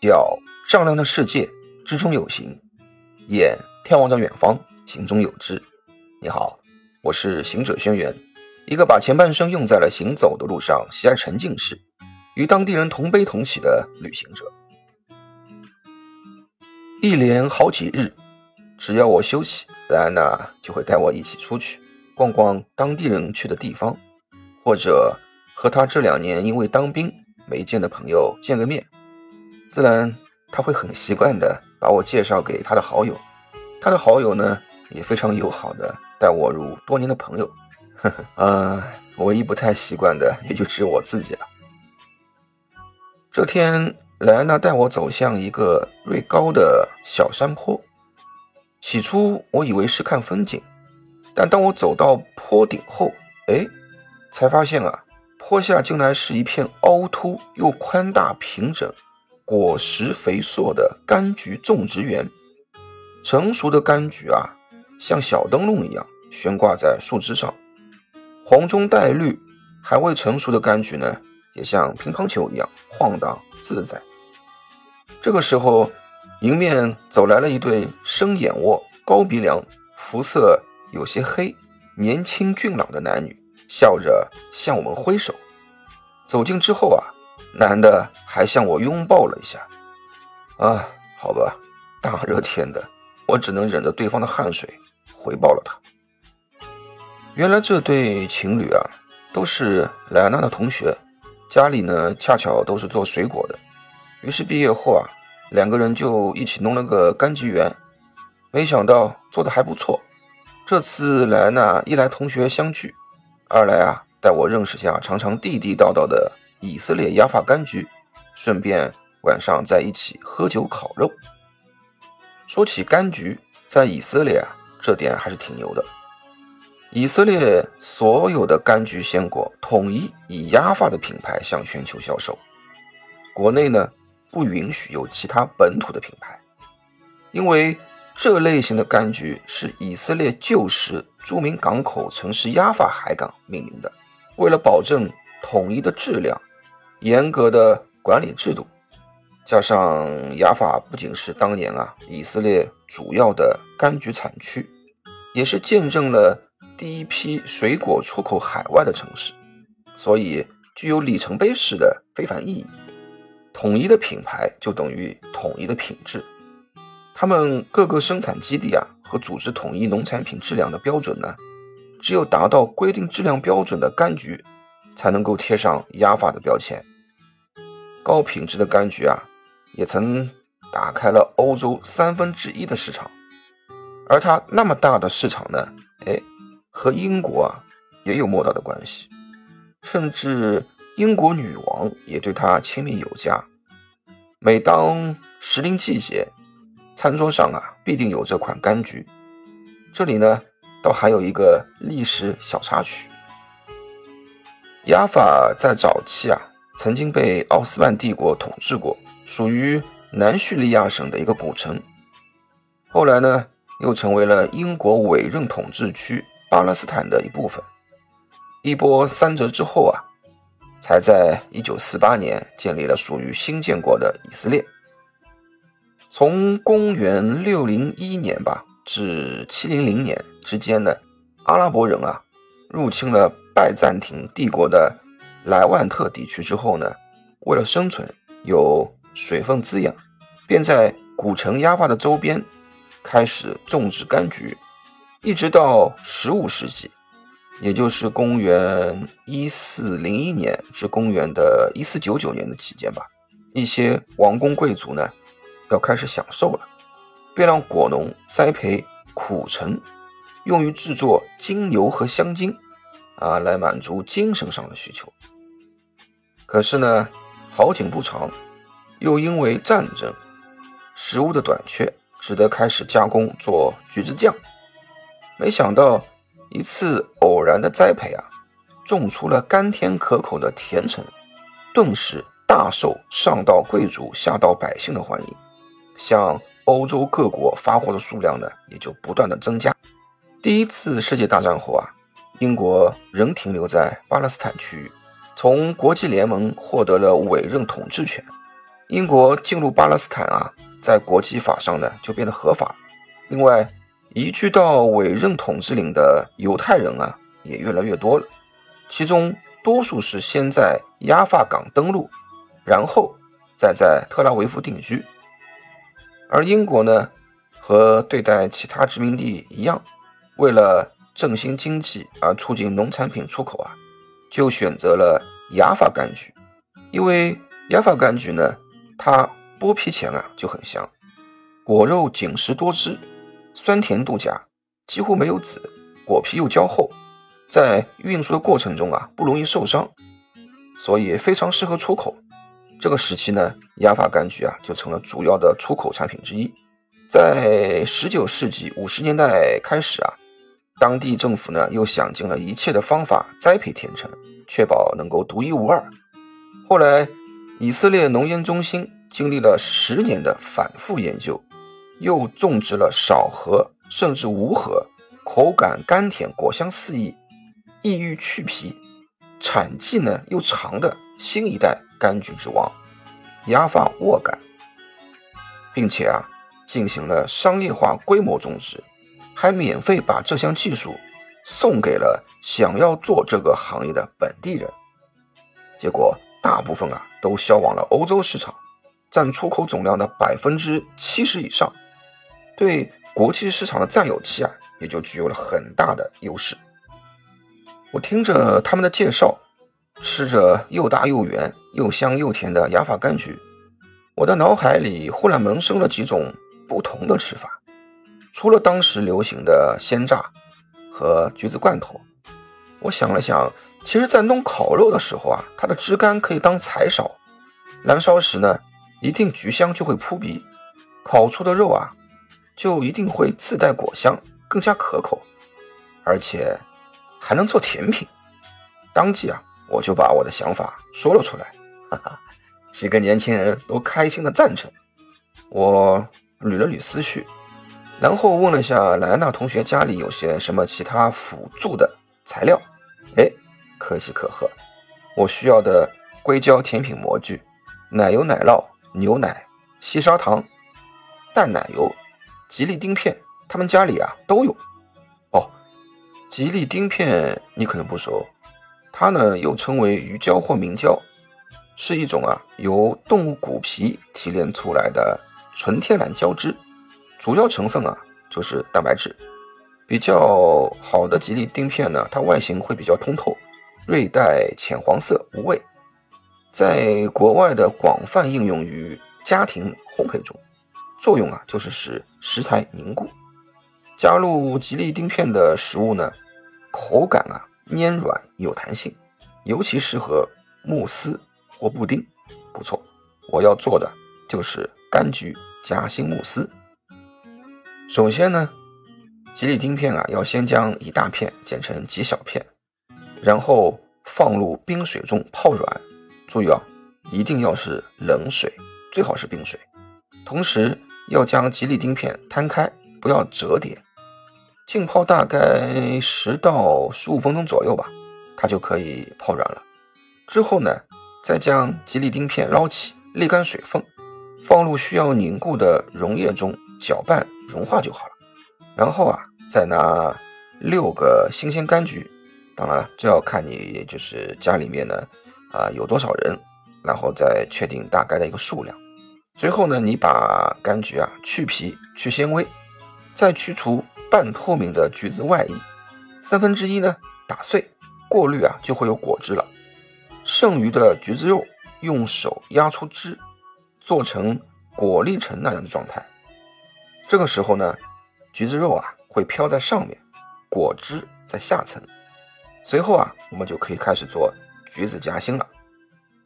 脚丈量的世界，之中有形；眼眺望着远方，行中有知。你好，我是行者轩辕，一个把前半生用在了行走的路上，喜爱沉浸式，与当地人同悲同喜的旅行者。一连好几日，只要我休息，莱安娜就会带我一起出去逛逛当地人去的地方，或者和他这两年因为当兵没见的朋友见个面。自然，他会很习惯的把我介绍给他的好友，他的好友呢也非常友好的待我如多年的朋友。呵 呵，啊，唯一不太习惯的也就只有我自己了。这天，莱安娜带我走向一个略高的小山坡。起初我以为是看风景，但当我走到坡顶后，哎，才发现啊，坡下竟然是一片凹凸又宽大平整。果实肥硕的柑橘种植园，成熟的柑橘啊，像小灯笼一样悬挂在树枝上，黄中带绿；还未成熟的柑橘呢，也像乒乓球一样晃荡自在。这个时候，迎面走来了一对深眼窝、高鼻梁、肤色有些黑、年轻俊朗的男女，笑着向我们挥手。走近之后啊。男的还向我拥抱了一下，啊，好吧，大热天的，我只能忍着对方的汗水回报了他。原来这对情侣啊，都是莱安娜的同学，家里呢恰巧都是做水果的，于是毕业后啊，两个人就一起弄了个柑橘园，没想到做的还不错。这次莱安娜一来同学相聚，二来啊带我认识下常常地地道道的。以色列亚法柑橘，顺便晚上在一起喝酒烤肉。说起柑橘，在以色列啊，这点还是挺牛的。以色列所有的柑橘鲜果统一以亚法的品牌向全球销售，国内呢不允许有其他本土的品牌，因为这类型的柑橘是以色列旧时著名港口城市亚法海港命名的，为了保证统一的质量。严格的管理制度，加上雅法不仅是当年啊以色列主要的柑橘产区，也是见证了第一批水果出口海外的城市，所以具有里程碑式的非凡意义。统一的品牌就等于统一的品质，他们各个生产基地啊和组织统一农产品质量的标准呢，只有达到规定质量标准的柑橘，才能够贴上雅法的标签。高品质的柑橘啊，也曾打开了欧洲三分之一的市场，而它那么大的市场呢，哎，和英国啊也有莫大的关系，甚至英国女王也对它亲密有加。每当时令季节，餐桌上啊必定有这款柑橘。这里呢，倒还有一个历史小插曲：雅法在早期啊。曾经被奥斯曼帝国统治过，属于南叙利亚省的一个古城。后来呢，又成为了英国委任统治区巴勒斯坦的一部分。一波三折之后啊，才在1948年建立了属于新建国的以色列。从公元601年吧至700年之间呢，阿拉伯人啊入侵了拜占庭帝国的。莱万特地区之后呢，为了生存有水分滋养，便在古城亚法的周边开始种植柑橘，一直到十五世纪，也就是公元一四零一年至公元的一四九九年的期间吧，一些王公贵族呢要开始享受了，便让果农栽培苦橙，用于制作精油和香精。啊，来满足精神上的需求。可是呢，好景不长，又因为战争、食物的短缺，只得开始加工做橘子酱。没想到一次偶然的栽培啊，种出了甘甜可口的甜橙，顿时大受上到贵族、下到百姓的欢迎。向欧洲各国发货的数量呢，也就不断的增加。第一次世界大战后啊。英国仍停留在巴勒斯坦区域，从国际联盟获得了委任统治权。英国进入巴勒斯坦啊，在国际法上呢就变得合法。另外，移居到委任统治领的犹太人啊也越来越多了，其中多数是先在亚法港登陆，然后再在特拉维夫定居。而英国呢，和对待其他殖民地一样，为了振兴经济而促进农产品出口啊，就选择了雅法柑橘，因为雅法柑橘呢，它剥皮前啊就很香，果肉紧实多汁，酸甜度佳，几乎没有籽，果皮又较厚，在运输的过程中啊不容易受伤，所以非常适合出口。这个时期呢，雅法柑橘啊就成了主要的出口产品之一。在十九世纪五十年代开始啊，当地政府呢又想尽了一切的方法栽培甜橙，确保能够独一无二。后来，以色列农研中心经历了十年的反复研究，又种植了少核甚至无核、口感甘甜、果香四溢、易于去皮、产季呢又长的新一代。柑橘之王，雅法沃柑，并且啊，进行了商业化规模种植，还免费把这项技术送给了想要做这个行业的本地人。结果，大部分啊都销往了欧洲市场，占出口总量的百分之七十以上，对国际市场的占有期啊也就具有了很大的优势。我听着他们的介绍。吃着又大又圆又香又甜的雅法柑橘，我的脑海里忽然萌生了几种不同的吃法。除了当时流行的鲜榨和橘子罐头，我想了想，其实，在弄烤肉的时候啊，它的枝干可以当柴烧，燃烧时呢，一定橘香就会扑鼻，烤出的肉啊，就一定会自带果香，更加可口，而且还能做甜品。当即啊。我就把我的想法说了出来，哈哈，几个年轻人都开心的赞成。我捋了捋思绪，然后问了下莱娜同学家里有些什么其他辅助的材料。哎，可喜可贺，我需要的硅胶甜品模具、奶油奶酪、牛奶、细砂糖、淡奶油、吉利丁片，他们家里啊都有。哦，吉利丁片你可能不熟。它呢又称为鱼胶或明胶，是一种啊由动物骨皮提炼出来的纯天然胶质，主要成分啊就是蛋白质。比较好的吉利丁片呢，它外形会比较通透，略带浅黄色，无味。在国外的广泛应用于家庭烘焙中，作用啊就是使食材凝固。加入吉利丁片的食物呢，口感啊。粘软有弹性，尤其适合慕斯或布丁，不错。我要做的就是柑橘夹心慕斯。首先呢，吉利丁片啊，要先将一大片剪成极小片，然后放入冰水中泡软。注意啊，一定要是冷水，最好是冰水。同时要将吉利丁片摊开，不要折叠。浸泡大概十到十五分钟左右吧，它就可以泡软了。之后呢，再将吉利丁片捞起，沥干水分，放入需要凝固的溶液中搅拌融化就好了。然后啊，再拿六个新鲜柑橘，当然了，这要看你就是家里面呢啊有多少人，然后再确定大概的一个数量。最后呢，你把柑橘啊去皮去纤维，再去除。半透明的橘子外衣，三分之一呢打碎，过滤啊就会有果汁了。剩余的橘子肉用手压出汁，做成果粒橙那样的状态。这个时候呢，橘子肉啊会飘在上面，果汁在下层。随后啊，我们就可以开始做橘子夹心了。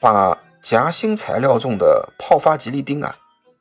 把夹心材料中的泡发吉利丁啊，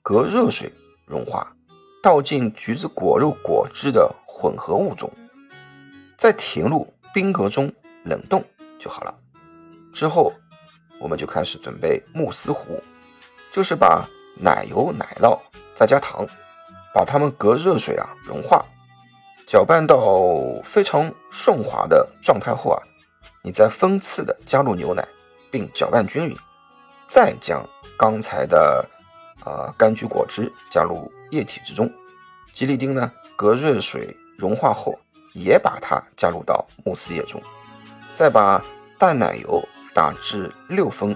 隔热水融化。倒进橘子果肉果汁的混合物中，再填入冰格中冷冻就好了。之后，我们就开始准备慕斯糊，就是把奶油、奶酪再加糖，把它们隔热水啊融化，搅拌到非常顺滑的状态后啊，你再分次的加入牛奶，并搅拌均匀，再将刚才的啊柑橘果汁加入液体之中，吉利丁呢隔热水融化后，也把它加入到慕斯液中，再把淡奶油打至六分，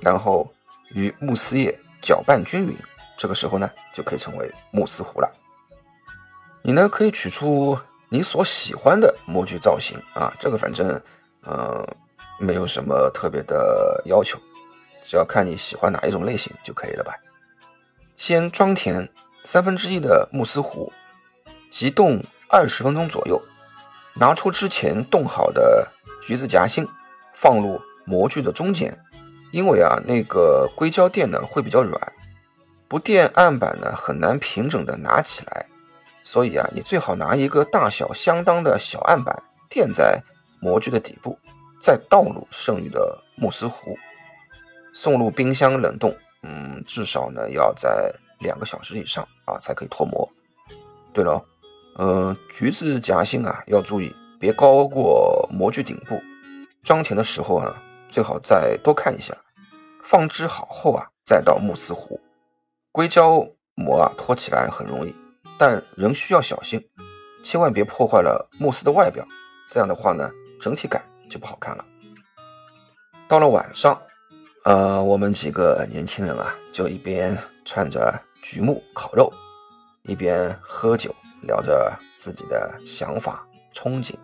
然后与慕斯液搅拌均匀，这个时候呢就可以成为慕斯糊了。你呢可以取出你所喜欢的模具造型啊，这个反正呃没有什么特别的要求。只要看你喜欢哪一种类型就可以了吧。先装填三分之一的慕斯糊，急冻二十分钟左右。拿出之前冻好的橘子夹心，放入模具的中间。因为啊，那个硅胶垫呢会比较软，不垫案板呢很难平整的拿起来。所以啊，你最好拿一个大小相当的小案板垫在模具的底部，再倒入剩余的慕斯糊。送入冰箱冷冻，嗯，至少呢要在两个小时以上啊，才可以脱模。对了，呃，橘子夹心啊，要注意别高过模具顶部。装填的时候啊，最好再多看一下。放置好后啊，再到慕斯壶。硅胶膜啊，脱起来很容易，但仍需要小心，千万别破坏了慕斯的外表。这样的话呢，整体感就不好看了。到了晚上。呃，我们几个年轻人啊，就一边串着榉木烤肉，一边喝酒，聊着自己的想法、憧憬，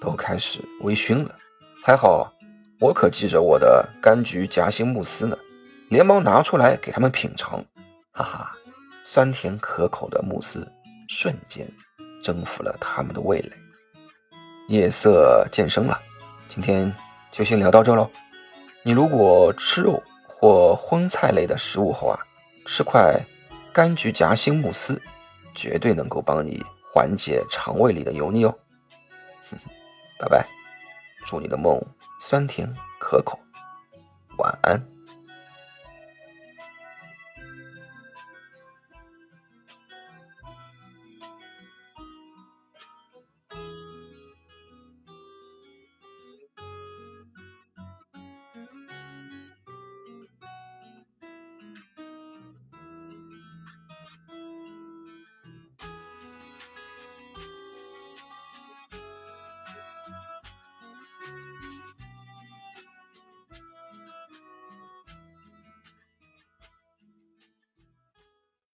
都开始微醺了。还好，我可记着我的柑橘夹心慕斯呢，连忙拿出来给他们品尝。哈哈，酸甜可口的慕斯瞬间征服了他们的味蕾。夜色渐深了，今天就先聊到这喽。你如果吃肉或荤菜类的食物后啊，吃块柑橘夹心慕斯，绝对能够帮你缓解肠胃里的油腻哦。拜拜，祝你的梦酸甜可口，晚安。